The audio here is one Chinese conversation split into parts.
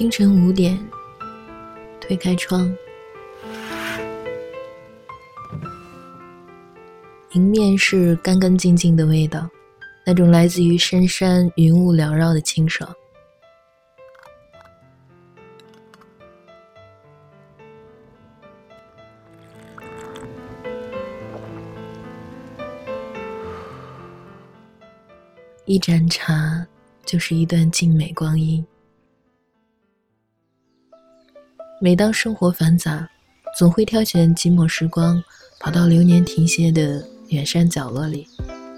清晨五点，推开窗，迎面是干干净净的味道，那种来自于深山云雾缭绕的清爽。一盏茶，就是一段静美光阴。每当生活繁杂，总会挑选几抹时光，跑到流年停歇的远山角落里，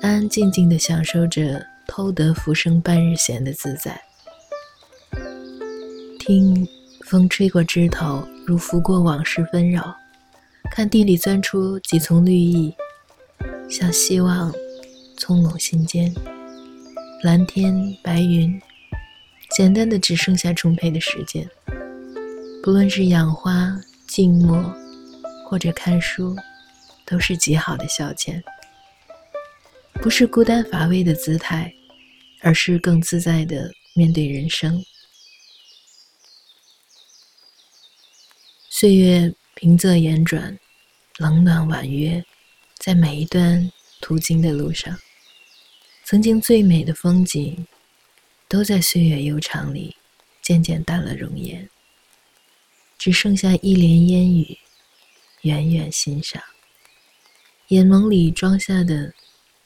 安安静静地享受着偷得浮生半日闲的自在。听风吹过枝头，如拂过往事纷扰；看地里钻出几丛绿意，像希望葱茏心间。蓝天白云，简单的只剩下充沛的时间。不论是养花、静默，或者看书，都是极好的消遣。不是孤单乏味的姿态，而是更自在的面对人生。岁月平仄言转，冷暖婉约，在每一段途经的路上。曾经最美的风景，都在岁月悠长里渐渐淡了容颜，只剩下一帘烟雨，远远欣赏。眼眸里装下的，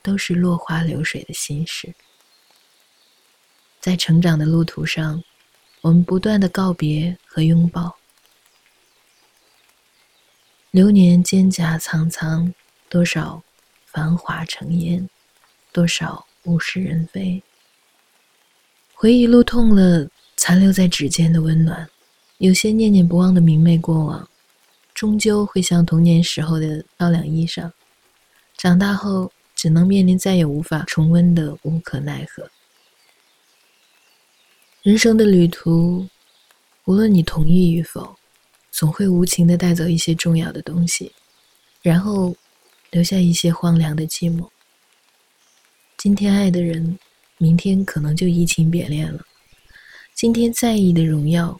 都是落花流水的心事。在成长的路途上，我们不断的告别和拥抱。流年蒹葭苍苍，多少繁华成烟，多少。物是人非，回忆路痛了，残留在指尖的温暖。有些念念不忘的明媚过往，终究会像童年时候的漂亮衣裳，长大后只能面临再也无法重温的无可奈何。人生的旅途，无论你同意与否，总会无情的带走一些重要的东西，然后留下一些荒凉的寂寞。今天爱的人，明天可能就移情别恋了；今天在意的荣耀，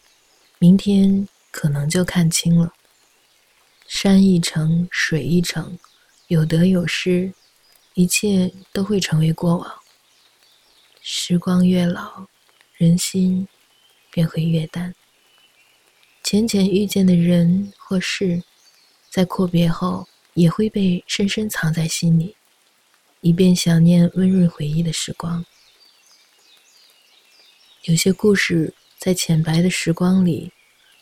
明天可能就看清了。山一程，水一程，有得有失，一切都会成为过往。时光越老，人心便会越淡。浅浅遇见的人或事，在阔别后，也会被深深藏在心里。以便想念温润回忆的时光。有些故事在浅白的时光里，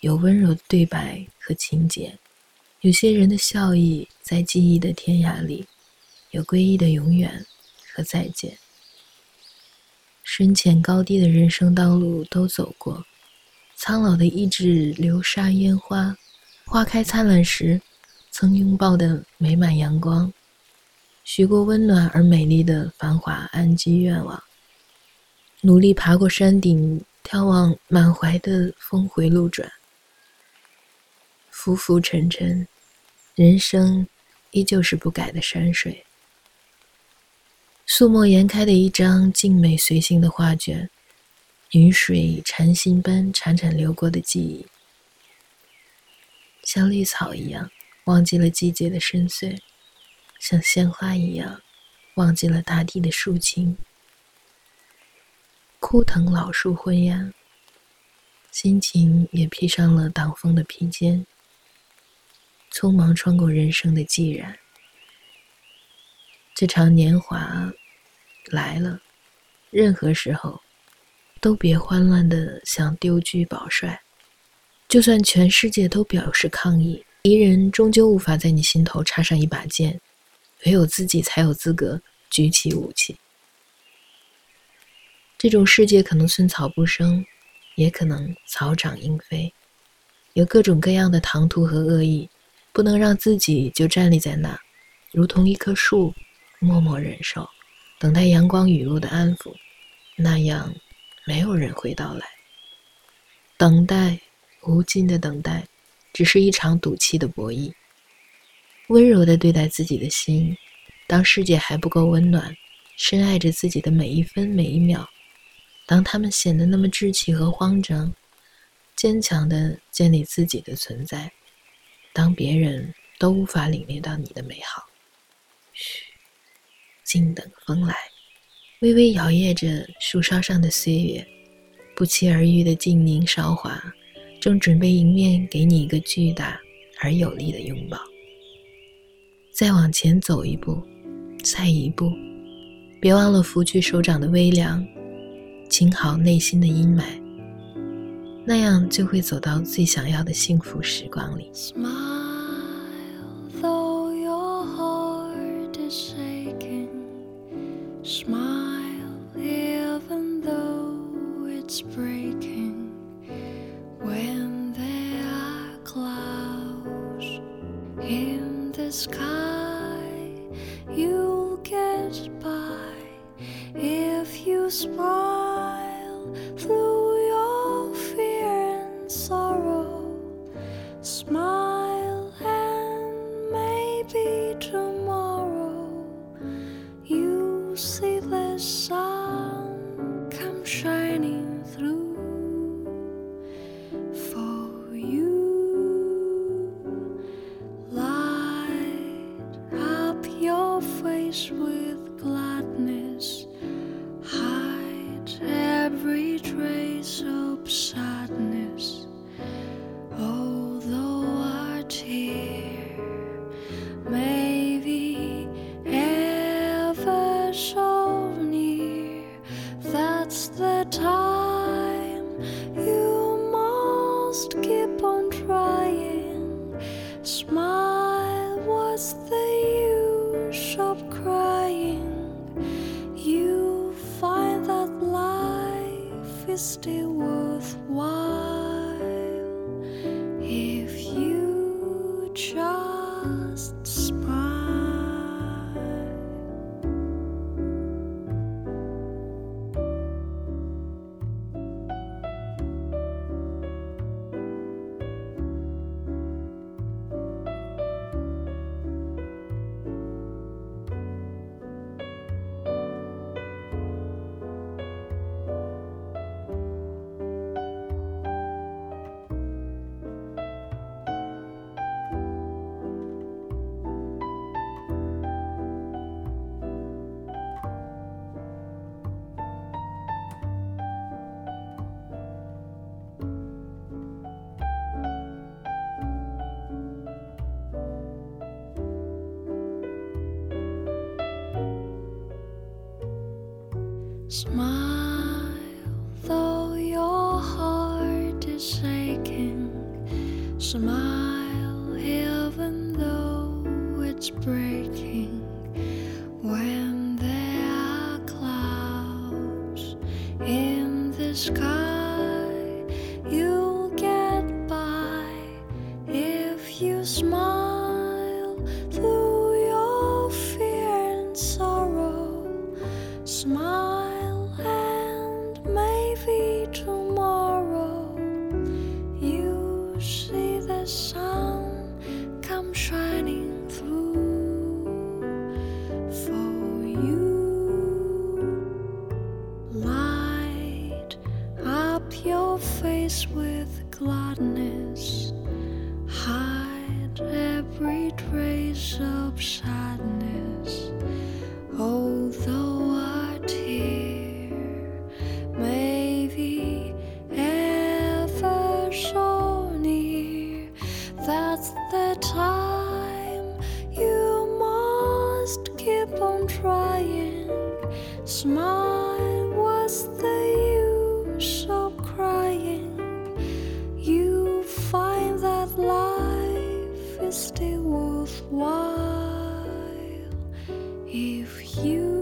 有温柔的对白和情节；有些人的笑意在记忆的天涯里，有归依的永远和再见。深浅高低的人生道路都走过，苍老的意志流沙烟花，花开灿烂时，曾拥抱的美满阳光。许过温暖而美丽的繁华安居愿望，努力爬过山顶，眺望满怀的峰回路转，浮浮沉沉，人生依旧是不改的山水。素墨颜开的一张静美随性的画卷，云水禅心般潺潺流过的记忆，像绿草一样，忘记了季节的深邃。像鲜花一样，忘记了大地的抒情。枯藤老树昏鸦，心情也披上了挡风的披肩。匆忙穿过人生的寂然，这场年华来了，任何时候都别慌乱的想丢车保帅。就算全世界都表示抗议，敌人终究无法在你心头插上一把剑。唯有自己才有资格举起武器。这种世界可能寸草不生，也可能草长莺飞，有各种各样的唐突和恶意，不能让自己就站立在那，如同一棵树，默默忍受，等待阳光雨露的安抚，那样没有人会到来。等待，无尽的等待，只是一场赌气的博弈。温柔的对待自己的心，当世界还不够温暖，深爱着自己的每一分每一秒，当他们显得那么稚气和慌张，坚强的建立自己的存在，当别人都无法领略到你的美好。嘘，静等风来，微微摇曳着树梢上的岁月，不期而遇的静宁韶华，正准备迎面给你一个巨大而有力的拥抱。再往前走一步，再一步，别忘了拂去手掌的微凉，清好内心的阴霾，那样就会走到最想要的幸福时光里。smile the sun come shining through for you. Light up your face with gladness hide every trace of sadness. It's my Smile, up your face with gladness hide every trace of sadness although a tear may be ever so near. That's the time you must keep on trying. Smile. worthwhile if you